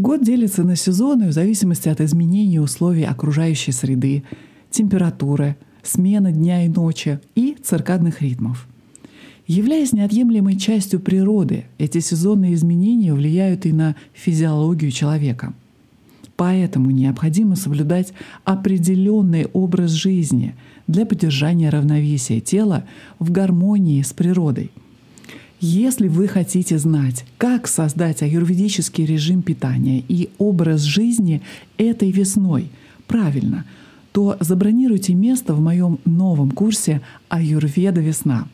Год делится на сезоны в зависимости от изменения условий окружающей среды, температуры, смены дня и ночи и циркадных ритмов. Являясь неотъемлемой частью природы, эти сезонные изменения влияют и на физиологию человека. Поэтому необходимо соблюдать определенный образ жизни для поддержания равновесия тела в гармонии с природой. Если вы хотите знать, как создать аюрведический режим питания и образ жизни этой весной правильно, то забронируйте место в моем новом курсе «Аюрведа весна».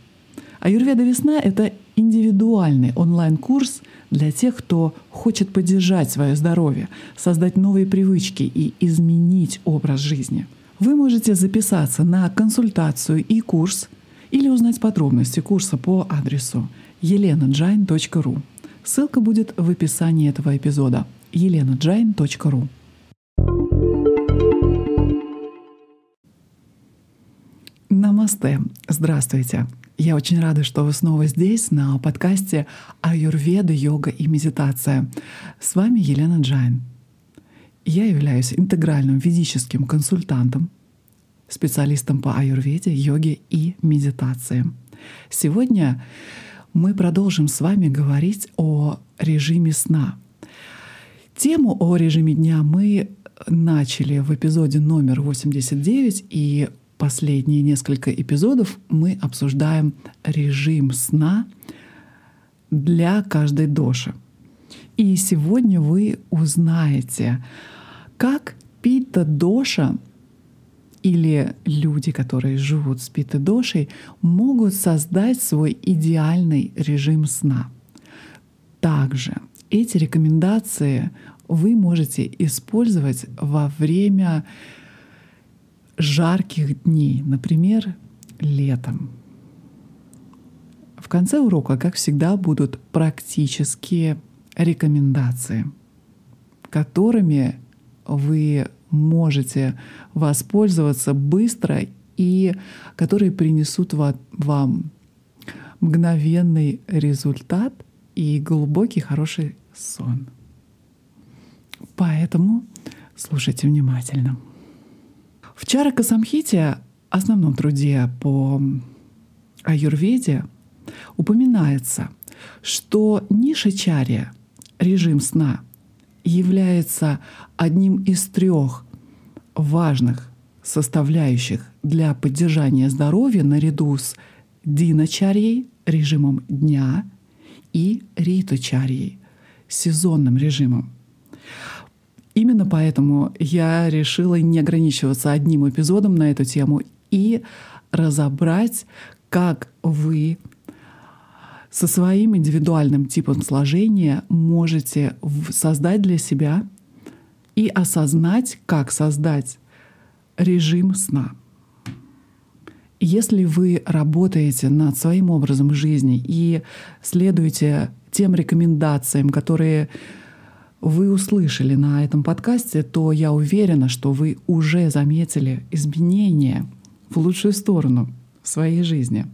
Аюрведа весна — это индивидуальный онлайн-курс для тех, кто хочет поддержать свое здоровье, создать новые привычки и изменить образ жизни. Вы можете записаться на консультацию и курс или узнать подробности курса по адресу elenajain.ru. Ссылка будет в описании этого эпизода elenajain.ru. Намасте! Здравствуйте! Я очень рада, что вы снова здесь на подкасте «Аюрведа, йога и медитация». С вами Елена Джайн. Я являюсь интегральным ведическим консультантом, специалистом по аюрведе, йоге и медитации. Сегодня мы продолжим с вами говорить о режиме сна. Тему о режиме дня мы начали в эпизоде номер 89, и последние несколько эпизодов мы обсуждаем режим сна для каждой доши. И сегодня вы узнаете, как пита-доша или люди, которые живут с пита-дошей, могут создать свой идеальный режим сна. Также эти рекомендации вы можете использовать во время жарких дней, например, летом. В конце урока, как всегда, будут практические рекомендации, которыми вы можете воспользоваться быстро и которые принесут вам мгновенный результат и глубокий хороший сон. Поэтому слушайте внимательно. В Чарака Самхите, основном труде по аюрведе, упоминается, что ниша чария, режим сна, является одним из трех важных составляющих для поддержания здоровья наряду с диначарьей, режимом дня, и риточарьей, сезонным режимом. Именно поэтому я решила не ограничиваться одним эпизодом на эту тему и разобрать, как вы со своим индивидуальным типом сложения можете создать для себя и осознать, как создать режим сна. Если вы работаете над своим образом жизни и следуете тем рекомендациям, которые вы услышали на этом подкасте, то я уверена, что вы уже заметили изменения в лучшую сторону в своей жизни.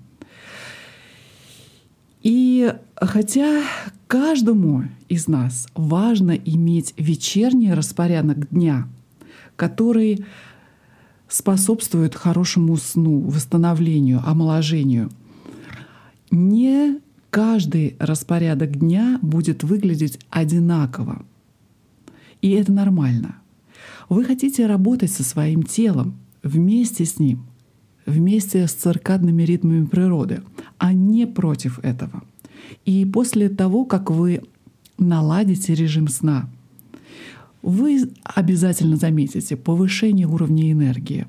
И хотя каждому из нас важно иметь вечерний распорядок дня, который способствует хорошему сну, восстановлению, омоложению, не каждый распорядок дня будет выглядеть одинаково. И это нормально. Вы хотите работать со своим телом, вместе с ним, вместе с циркадными ритмами природы, а не против этого. И после того, как вы наладите режим сна, вы обязательно заметите повышение уровня энергии,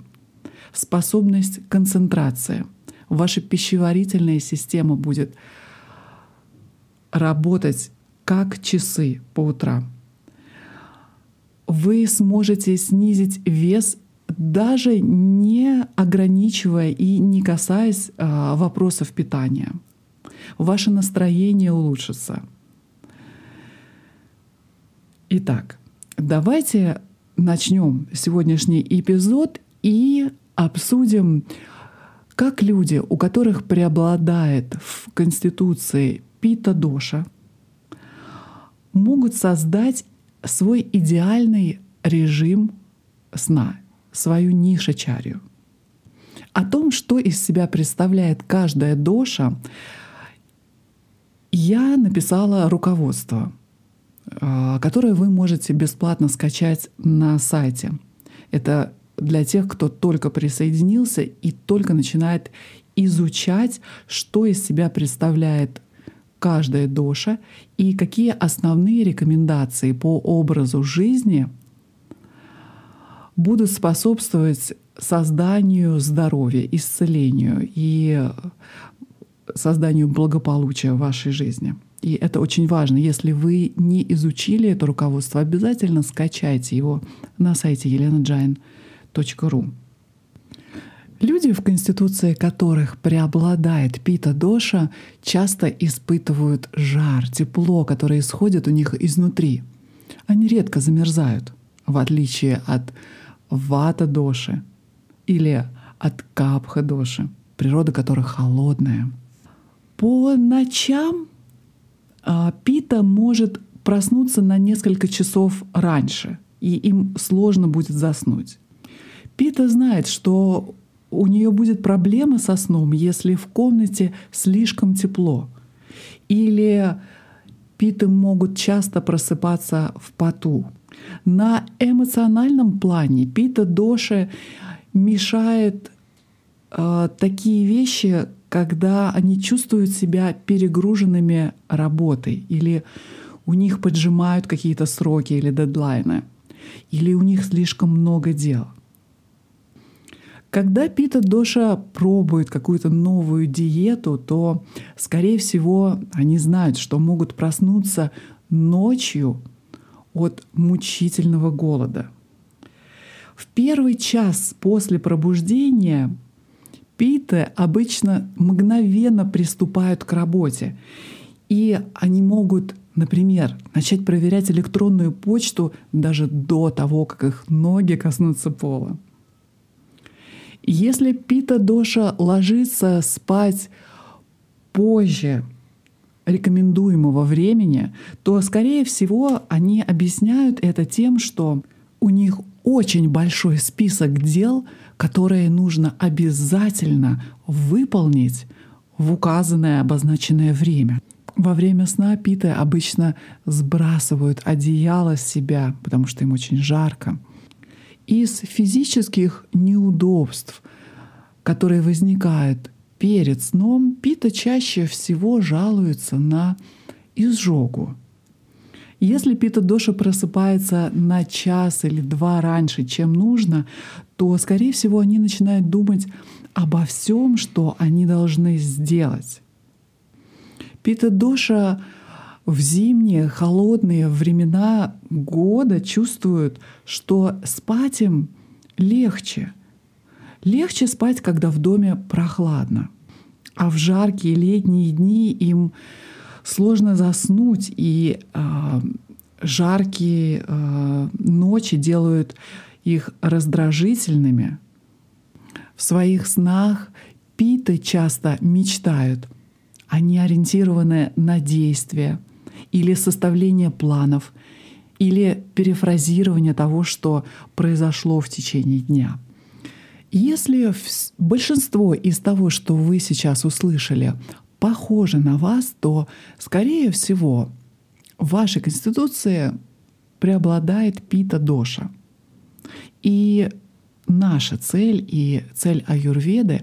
способность концентрации. Ваша пищеварительная система будет работать как часы по утрам вы сможете снизить вес даже не ограничивая и не касаясь э, вопросов питания. Ваше настроение улучшится. Итак, давайте начнем сегодняшний эпизод и обсудим, как люди, у которых преобладает в Конституции пита-доша, могут создать свой идеальный режим сна, свою нишачарию. О том, что из себя представляет каждая доша, я написала руководство, а, которое вы можете бесплатно скачать на сайте. Это для тех, кто только присоединился и только начинает изучать, что из себя представляет каждая доша и какие основные рекомендации по образу жизни будут способствовать созданию здоровья, исцелению и созданию благополучия в вашей жизни. И это очень важно. Если вы не изучили это руководство, обязательно скачайте его на сайте elenajain.ru. Люди, в конституции которых преобладает пита-доша, часто испытывают жар, тепло, которое исходит у них изнутри. Они редко замерзают, в отличие от вата-доши или от капха-доши, природа которых холодная. По ночам а, пита может проснуться на несколько часов раньше, и им сложно будет заснуть. Пита знает, что у нее будет проблема со сном, если в комнате слишком тепло. Или питы могут часто просыпаться в поту. На эмоциональном плане пита доши мешает э, такие вещи, когда они чувствуют себя перегруженными работой или у них поджимают какие-то сроки или дедлайны, или у них слишком много дел — когда Пита Доша пробует какую-то новую диету, то, скорее всего, они знают, что могут проснуться ночью от мучительного голода. В первый час после пробуждения питы обычно мгновенно приступают к работе. И они могут, например, начать проверять электронную почту даже до того, как их ноги коснутся пола. Если пита доша ложится спать позже рекомендуемого времени, то, скорее всего, они объясняют это тем, что у них очень большой список дел, которые нужно обязательно выполнить в указанное обозначенное время. Во время сна питы обычно сбрасывают одеяло с себя, потому что им очень жарко из физических неудобств, которые возникают перед сном, Пита чаще всего жалуется на изжогу. Если Пита Доша просыпается на час или два раньше, чем нужно, то, скорее всего, они начинают думать обо всем, что они должны сделать. Пита Доша в зимние холодные времена года чувствуют, что спать им легче. Легче спать, когда в доме прохладно. А в жаркие летние дни им сложно заснуть, и э, жаркие э, ночи делают их раздражительными. В своих снах питы часто мечтают. Они ориентированы на действия — или составление планов, или перефразирование того, что произошло в течение дня. Если большинство из того, что вы сейчас услышали, похоже на вас, то, скорее всего, в вашей конституции преобладает пита-доша. И наша цель и цель аюрведы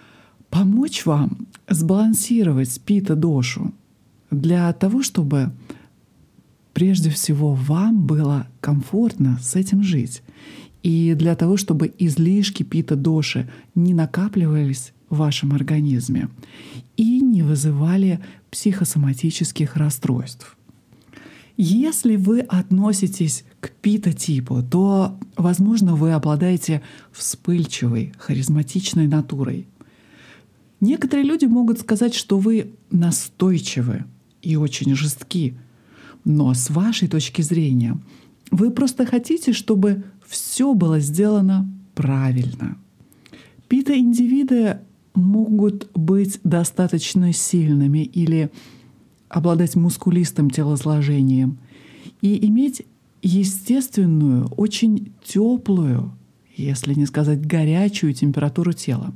— помочь вам сбалансировать пита-дошу — для того, чтобы прежде всего вам было комфортно с этим жить. И для того, чтобы излишки пита-доши не накапливались в вашем организме и не вызывали психосоматических расстройств. Если вы относитесь к пита-типу, то, возможно, вы обладаете вспыльчивой, харизматичной натурой. Некоторые люди могут сказать, что вы настойчивы, и очень жестки. Но с вашей точки зрения, вы просто хотите, чтобы все было сделано правильно. Пита-индивиды могут быть достаточно сильными или обладать мускулистым телосложением и иметь естественную, очень теплую, если не сказать горячую температуру тела.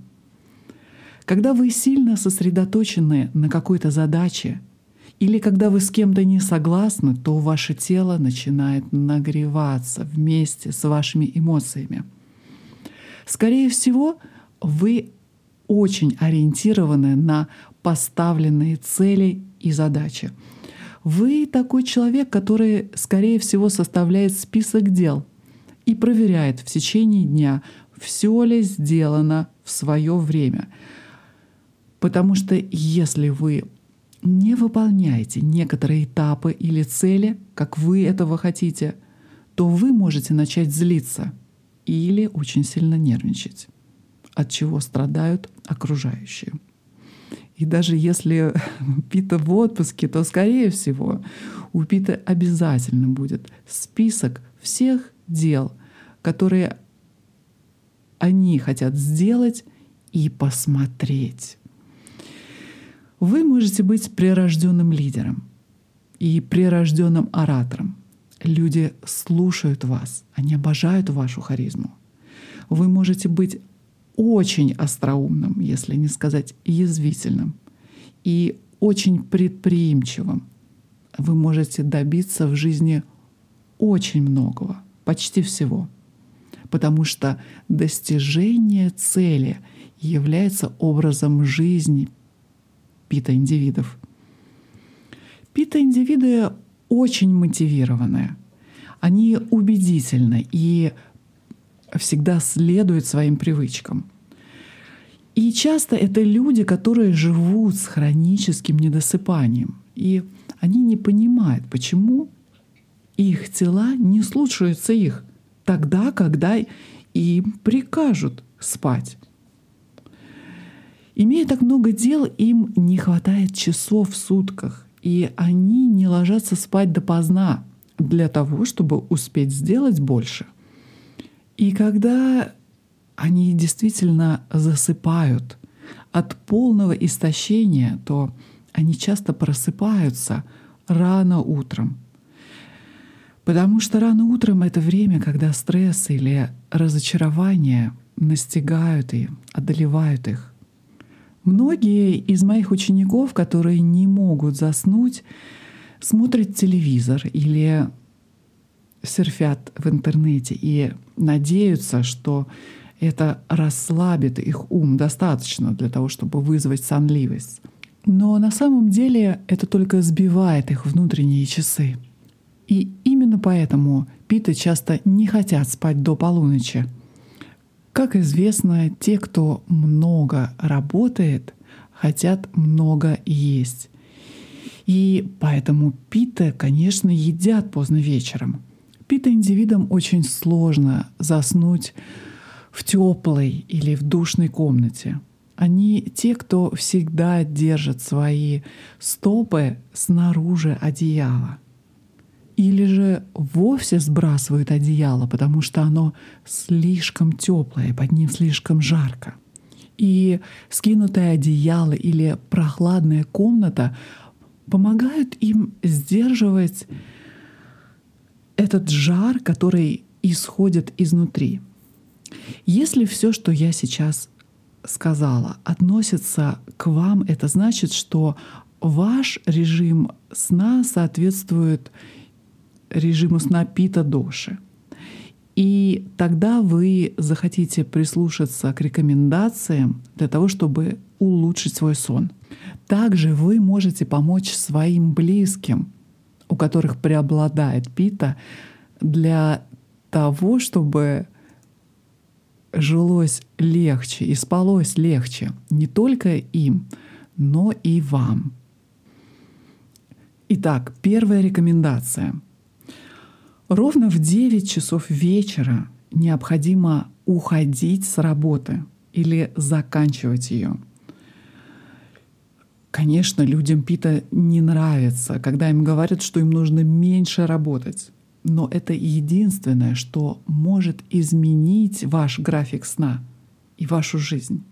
Когда вы сильно сосредоточены на какой-то задаче, или когда вы с кем-то не согласны, то ваше тело начинает нагреваться вместе с вашими эмоциями. Скорее всего, вы очень ориентированы на поставленные цели и задачи. Вы такой человек, который, скорее всего, составляет список дел и проверяет в течение дня, все ли сделано в свое время. Потому что если вы не выполняете некоторые этапы или цели, как вы этого хотите, то вы можете начать злиться или очень сильно нервничать, от чего страдают окружающие. И даже если Пита в отпуске, то, скорее всего, у Пита обязательно будет список всех дел, которые они хотят сделать и посмотреть. Вы можете быть прирожденным лидером и прирожденным оратором. Люди слушают вас, они обожают вашу харизму. Вы можете быть очень остроумным, если не сказать язвительным, и очень предприимчивым. Вы можете добиться в жизни очень многого, почти всего, потому что достижение цели является образом жизни пита-индивидов. Пита-индивиды очень мотивированные. Они убедительны и всегда следуют своим привычкам. И часто это люди, которые живут с хроническим недосыпанием. И они не понимают, почему их тела не слушаются их тогда, когда им прикажут спать. Имея так много дел, им не хватает часов в сутках, и они не ложатся спать допоздна для того, чтобы успеть сделать больше. И когда они действительно засыпают от полного истощения, то они часто просыпаются рано утром. Потому что рано утром — это время, когда стресс или разочарование настигают и одолевают их. Многие из моих учеников, которые не могут заснуть, смотрят телевизор или серфят в интернете и надеются, что это расслабит их ум достаточно для того, чтобы вызвать сонливость. Но на самом деле это только сбивает их внутренние часы. И именно поэтому питы часто не хотят спать до полуночи — как известно, те, кто много работает, хотят много есть. И поэтому пита, конечно, едят поздно вечером. Пита индивидам очень сложно заснуть в теплой или в душной комнате. Они те, кто всегда держат свои стопы снаружи одеяла или же вовсе сбрасывают одеяло, потому что оно слишком теплое, под ним слишком жарко. И скинутое одеяло или прохладная комната помогают им сдерживать этот жар, который исходит изнутри. Если все, что я сейчас сказала, относится к вам, это значит, что ваш режим сна соответствует режиму сна пита доши. И тогда вы захотите прислушаться к рекомендациям для того, чтобы улучшить свой сон. Также вы можете помочь своим близким, у которых преобладает пита, для того, чтобы жилось легче и спалось легче не только им, но и вам. Итак, первая рекомендация — Ровно в 9 часов вечера необходимо уходить с работы или заканчивать ее. Конечно, людям Пита не нравится, когда им говорят, что им нужно меньше работать. Но это единственное, что может изменить ваш график сна и вашу жизнь.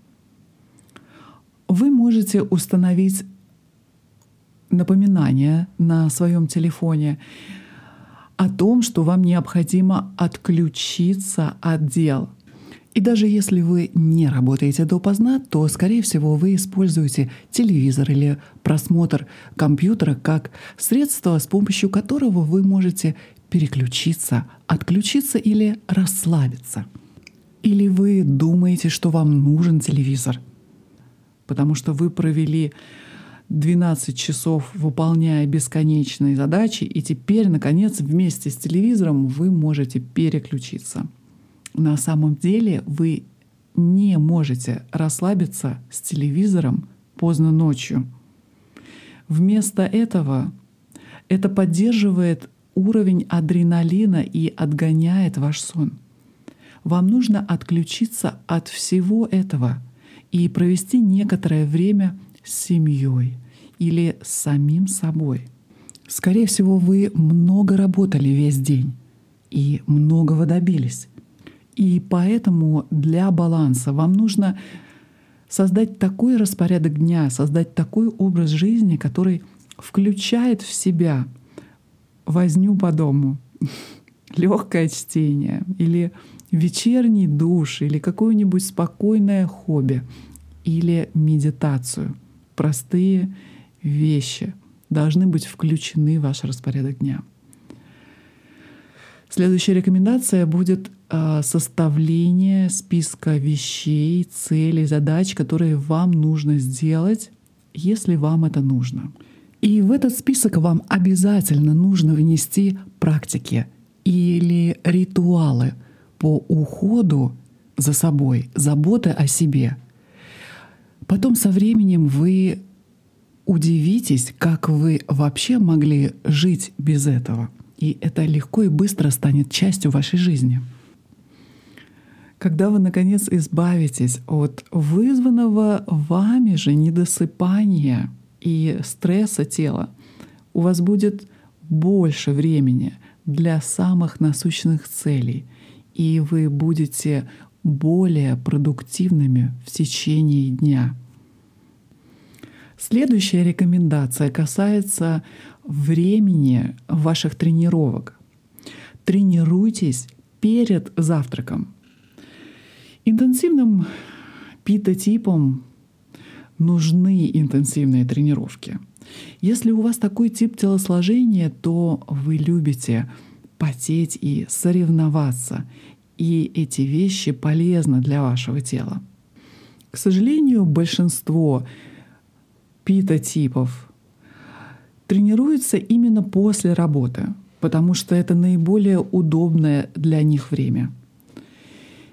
Вы можете установить напоминание на своем телефоне о том, что вам необходимо отключиться от дел. И даже если вы не работаете допоздна, то, скорее всего, вы используете телевизор или просмотр компьютера как средство, с помощью которого вы можете переключиться, отключиться или расслабиться. Или вы думаете, что вам нужен телевизор, потому что вы провели 12 часов, выполняя бесконечные задачи, и теперь, наконец, вместе с телевизором вы можете переключиться. На самом деле вы не можете расслабиться с телевизором поздно ночью. Вместо этого это поддерживает уровень адреналина и отгоняет ваш сон. Вам нужно отключиться от всего этого и провести некоторое время с семьей или с самим собой. Скорее всего, вы много работали весь день и многого добились. И поэтому для баланса вам нужно создать такой распорядок дня, создать такой образ жизни, который включает в себя возню по дому, легкое чтение или вечерний душ или какое-нибудь спокойное хобби или медитацию. Простые вещи должны быть включены в ваш распорядок дня. Следующая рекомендация будет э, составление списка вещей, целей, задач, которые вам нужно сделать, если вам это нужно. И в этот список вам обязательно нужно внести практики или ритуалы по уходу за собой, заботы о себе. Потом со временем вы удивитесь, как вы вообще могли жить без этого. И это легко и быстро станет частью вашей жизни. Когда вы, наконец, избавитесь от вызванного вами же недосыпания — и стресса тела, у вас будет больше времени для самых насущных целей, и вы будете более продуктивными в течение дня. Следующая рекомендация касается времени ваших тренировок. Тренируйтесь перед завтраком. Интенсивным питотипом нужны интенсивные тренировки. Если у вас такой тип телосложения, то вы любите потеть и соревноваться, и эти вещи полезны для вашего тела. К сожалению, большинство питотипов тренируются именно после работы, потому что это наиболее удобное для них время —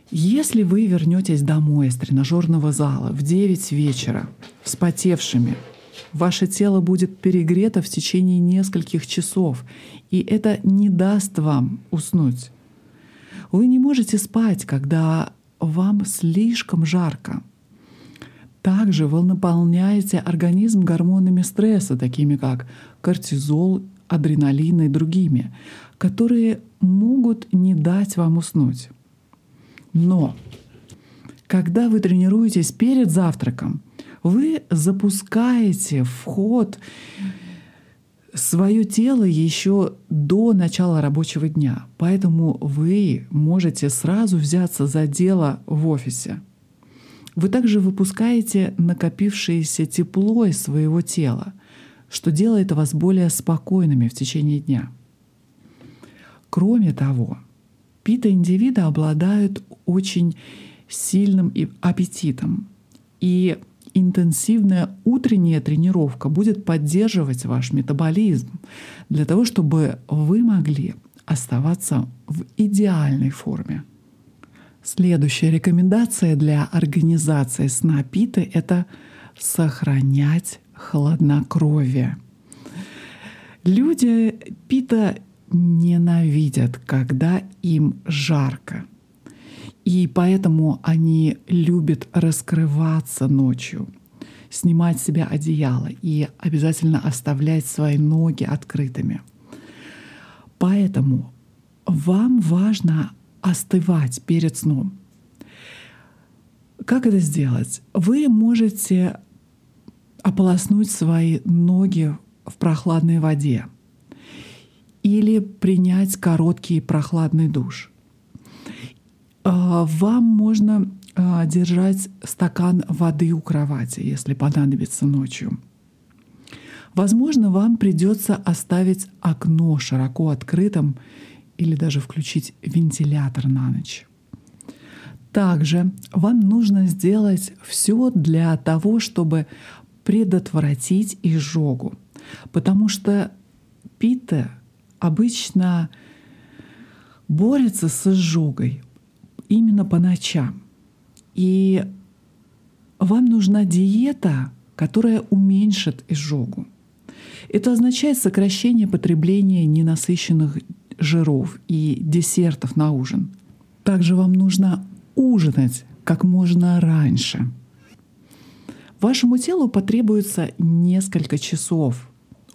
если вы вернетесь домой из тренажерного зала в 9 вечера, вспотевшими, ваше тело будет перегрето в течение нескольких часов, и это не даст вам уснуть. Вы не можете спать, когда вам слишком жарко. Также вы наполняете организм гормонами стресса, такими как кортизол, адреналин и другими, которые могут не дать вам уснуть. Но когда вы тренируетесь перед завтраком, вы запускаете в ход свое тело еще до начала рабочего дня. Поэтому вы можете сразу взяться за дело в офисе. Вы также выпускаете накопившееся тепло из своего тела, что делает вас более спокойными в течение дня. Кроме того, пита-индивиды обладают очень сильным аппетитом. И интенсивная утренняя тренировка будет поддерживать ваш метаболизм для того, чтобы вы могли оставаться в идеальной форме. Следующая рекомендация для организации сна питы — это сохранять хладнокровие. Люди пита ненавидят, когда им жарко. И поэтому они любят раскрываться ночью, снимать с себя одеяло и обязательно оставлять свои ноги открытыми. Поэтому вам важно остывать перед сном. Как это сделать? Вы можете ополоснуть свои ноги в прохладной воде — или принять короткий прохладный душ. А, вам можно а, держать стакан воды у кровати, если понадобится ночью. Возможно, вам придется оставить окно широко открытым или даже включить вентилятор на ночь. Также вам нужно сделать все для того, чтобы предотвратить изжогу, потому что пита обычно борется с изжогой именно по ночам. И вам нужна диета, которая уменьшит изжогу. Это означает сокращение потребления ненасыщенных жиров и десертов на ужин. Также вам нужно ужинать как можно раньше. Вашему телу потребуется несколько часов,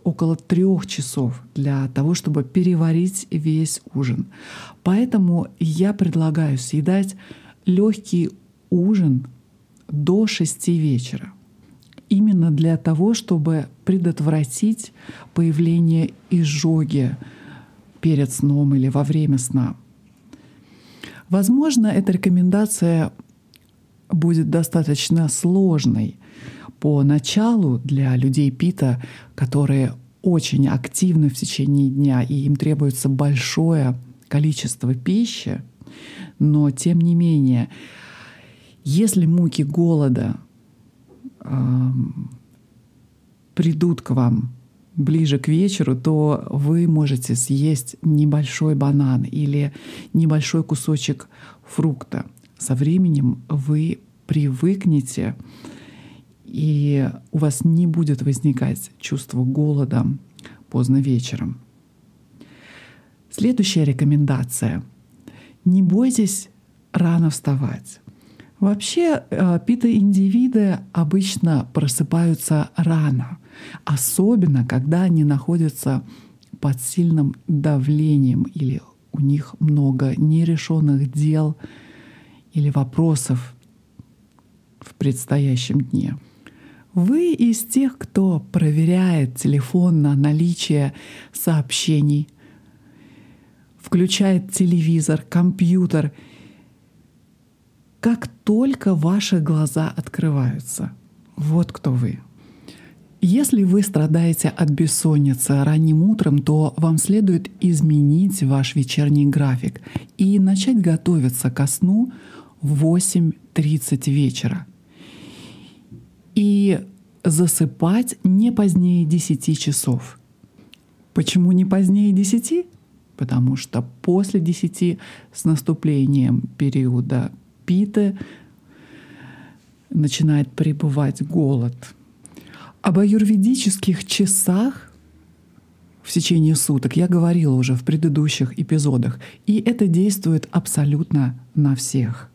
около трех часов для того, чтобы переварить весь ужин. Поэтому я предлагаю съедать легкий ужин до 6 вечера именно для того, чтобы предотвратить появление изжоги перед сном или во время сна. Возможно, эта рекомендация будет достаточно сложной по началу для людей Пита, которые очень активны в течение дня и им требуется большое количество пищи, но тем не менее, если муки голода придут к вам ближе к вечеру, то вы можете съесть небольшой банан или небольшой кусочек фрукта. Со временем вы привыкнете, и у вас не будет возникать чувство голода поздно вечером. Следующая рекомендация. Не бойтесь рано вставать. Вообще э, пита-индивиды обычно просыпаются рано, особенно когда они находятся под сильным давлением или у них много нерешенных дел или вопросов в предстоящем дне. Вы из тех, кто проверяет телефон на наличие сообщений, включает телевизор, компьютер — как только ваши глаза открываются. Вот кто вы. Если вы страдаете от бессонницы ранним утром, то вам следует изменить ваш вечерний график и начать готовиться ко сну в 8.30 вечера. И засыпать не позднее 10 часов. Почему не позднее 10? Потому что после 10 с наступлением периода питы, начинает пребывать голод. Об аюрведических часах в течение суток я говорила уже в предыдущих эпизодах, и это действует абсолютно на всех.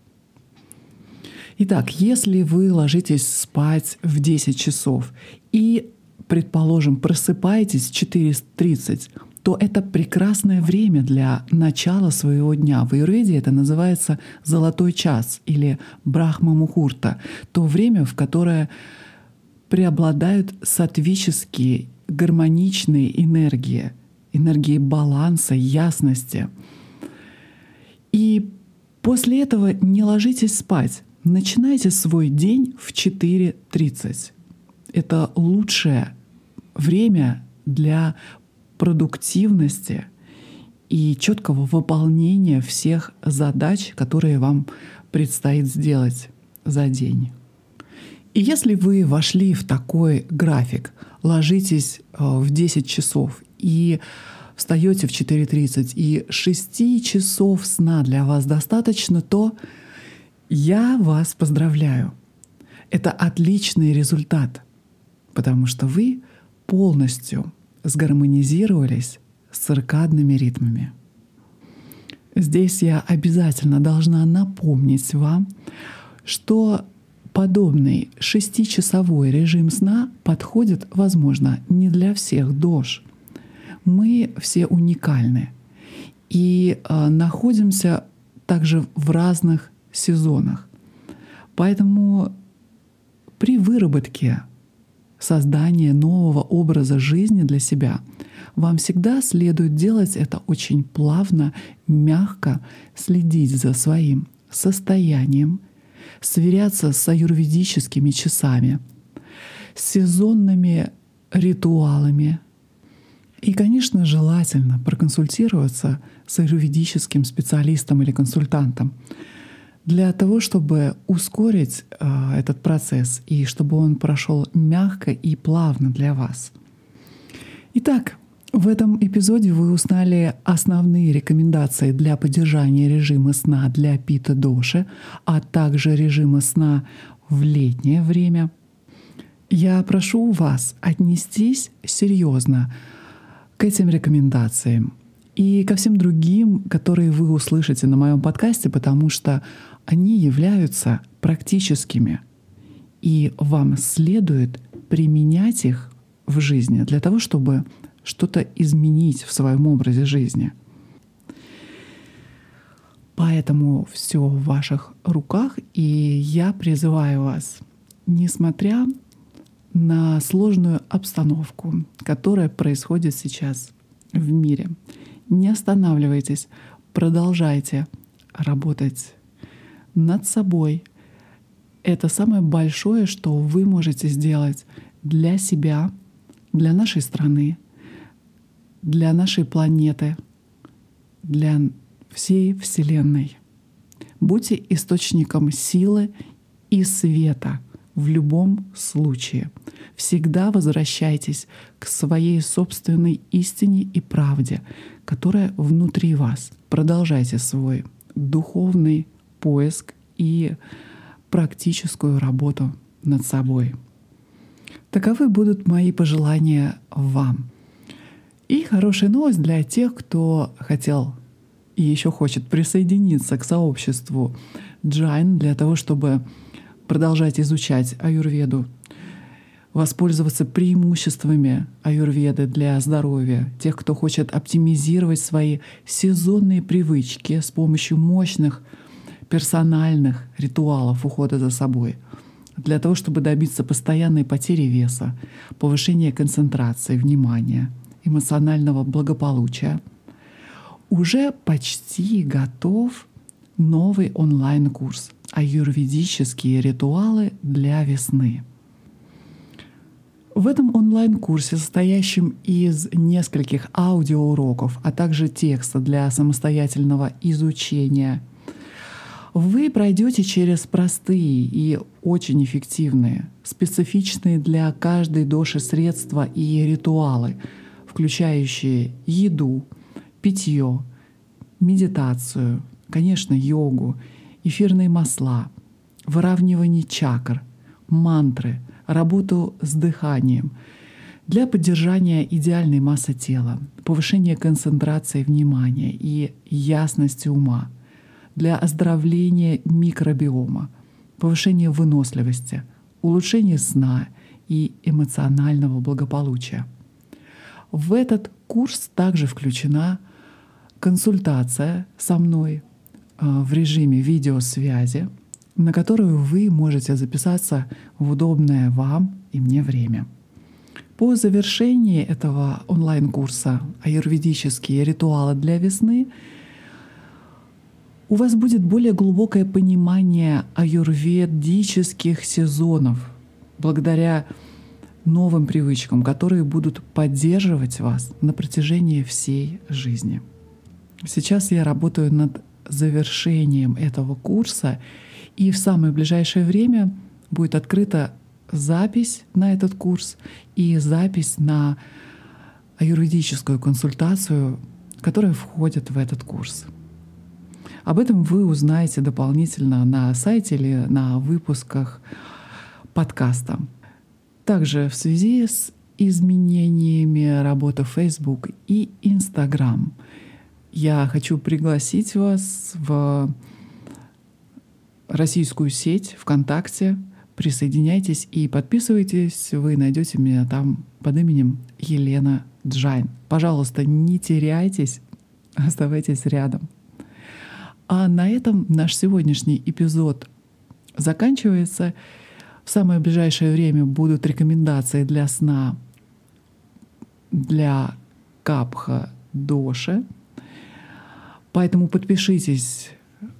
Итак, если вы ложитесь спать в 10 часов и, предположим, просыпаетесь в 4.30, то это прекрасное время для начала своего дня. В Аюрведе это называется «золотой час» или «брахма мухурта», то время, в которое преобладают сатвические, гармоничные энергии, энергии баланса, ясности. И после этого не ложитесь спать. Начинайте свой день в 4.30. Это лучшее время для продуктивности и четкого выполнения всех задач, которые вам предстоит сделать за день. И если вы вошли в такой график, ложитесь э, в 10 часов и встаете в 4.30, и 6 часов сна для вас достаточно, то я вас поздравляю. Это отличный результат, потому что вы полностью сгармонизировались с циркадными ритмами. Здесь я обязательно должна напомнить вам, что подобный шестичасовой режим сна подходит, возможно, не для всех дож. Мы все уникальны и э, находимся также в разных сезонах. Поэтому при выработке создания нового образа жизни для себя, вам всегда следует делать это очень плавно, мягко, следить за своим состоянием, сверяться с аюрведическими часами, сезонными ритуалами. И, конечно, желательно проконсультироваться с аюрведическим специалистом или консультантом для того, чтобы ускорить э, этот процесс и чтобы он прошел мягко и плавно для вас. Итак, в этом эпизоде вы узнали основные рекомендации для поддержания режима сна для пита доши, а также режима сна в летнее время. Я прошу вас отнестись серьезно к этим рекомендациям и ко всем другим, которые вы услышите на моем подкасте, потому что они являются практическими, и вам следует применять их в жизни для того, чтобы что-то изменить в своем образе жизни. Поэтому все в ваших руках, и я призываю вас, несмотря на сложную обстановку, которая происходит сейчас в мире, не останавливайтесь, продолжайте работать над собой. Это самое большое, что вы можете сделать для себя, для нашей страны, для нашей планеты, для всей Вселенной. Будьте источником силы и света в любом случае. Всегда возвращайтесь к своей собственной истине и правде, которая внутри вас. Продолжайте свой духовный поиск и практическую работу над собой. Таковы будут мои пожелания вам — и хорошая новость для тех, кто хотел и еще хочет присоединиться к сообществу Джайн для того, чтобы продолжать изучать аюрведу, воспользоваться преимуществами аюрведы для здоровья, тех, кто хочет оптимизировать свои сезонные привычки с помощью мощных персональных ритуалов ухода за собой, для того, чтобы добиться постоянной потери веса, повышения концентрации, внимания — эмоционального благополучия, уже почти готов новый онлайн-курс «Аюрведические ритуалы для весны». В этом онлайн-курсе, состоящем из нескольких аудиоуроков, а также текста для самостоятельного изучения, вы пройдете через простые и очень эффективные, специфичные для каждой доши средства и ритуалы — включающие еду, питье, медитацию, конечно, йогу, эфирные масла, выравнивание чакр, мантры, работу с дыханием для поддержания идеальной массы тела, повышения концентрации внимания и ясности ума, для оздоровления микробиома, повышения выносливости, улучшения сна и эмоционального благополучия. В этот курс также включена консультация со мной э, в режиме видеосвязи, на которую вы можете записаться в удобное вам и мне время. По завершении этого онлайн-курса «Аюрведические ритуалы для весны» у вас будет более глубокое понимание аюрведических сезонов благодаря новым привычкам, которые будут поддерживать вас на протяжении всей жизни. Сейчас я работаю над завершением этого курса, и в самое ближайшее время будет открыта запись на этот курс и запись на юридическую консультацию, которая входит в этот курс. Об этом вы узнаете дополнительно на сайте или на выпусках подкаста. Также в связи с изменениями работы Facebook и Instagram я хочу пригласить вас в российскую сеть ВКонтакте. Присоединяйтесь и подписывайтесь. Вы найдете меня там под именем Елена Джайн. Пожалуйста, не теряйтесь, оставайтесь рядом. А на этом наш сегодняшний эпизод заканчивается. В самое ближайшее время будут рекомендации для сна для капха доши. Поэтому подпишитесь,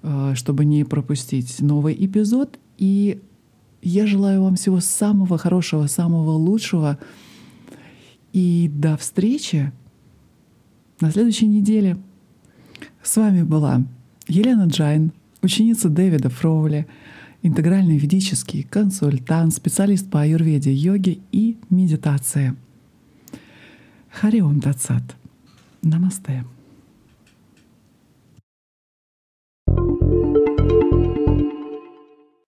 э, чтобы не пропустить новый эпизод. И я желаю вам всего самого хорошего, самого лучшего. И до встречи на следующей неделе. С вами была Елена Джайн, ученица Дэвида Фроули, интегральный ведический консультант, специалист по аюрведе, йоге и медитации. Хари Ом Тат Сат. Намасте.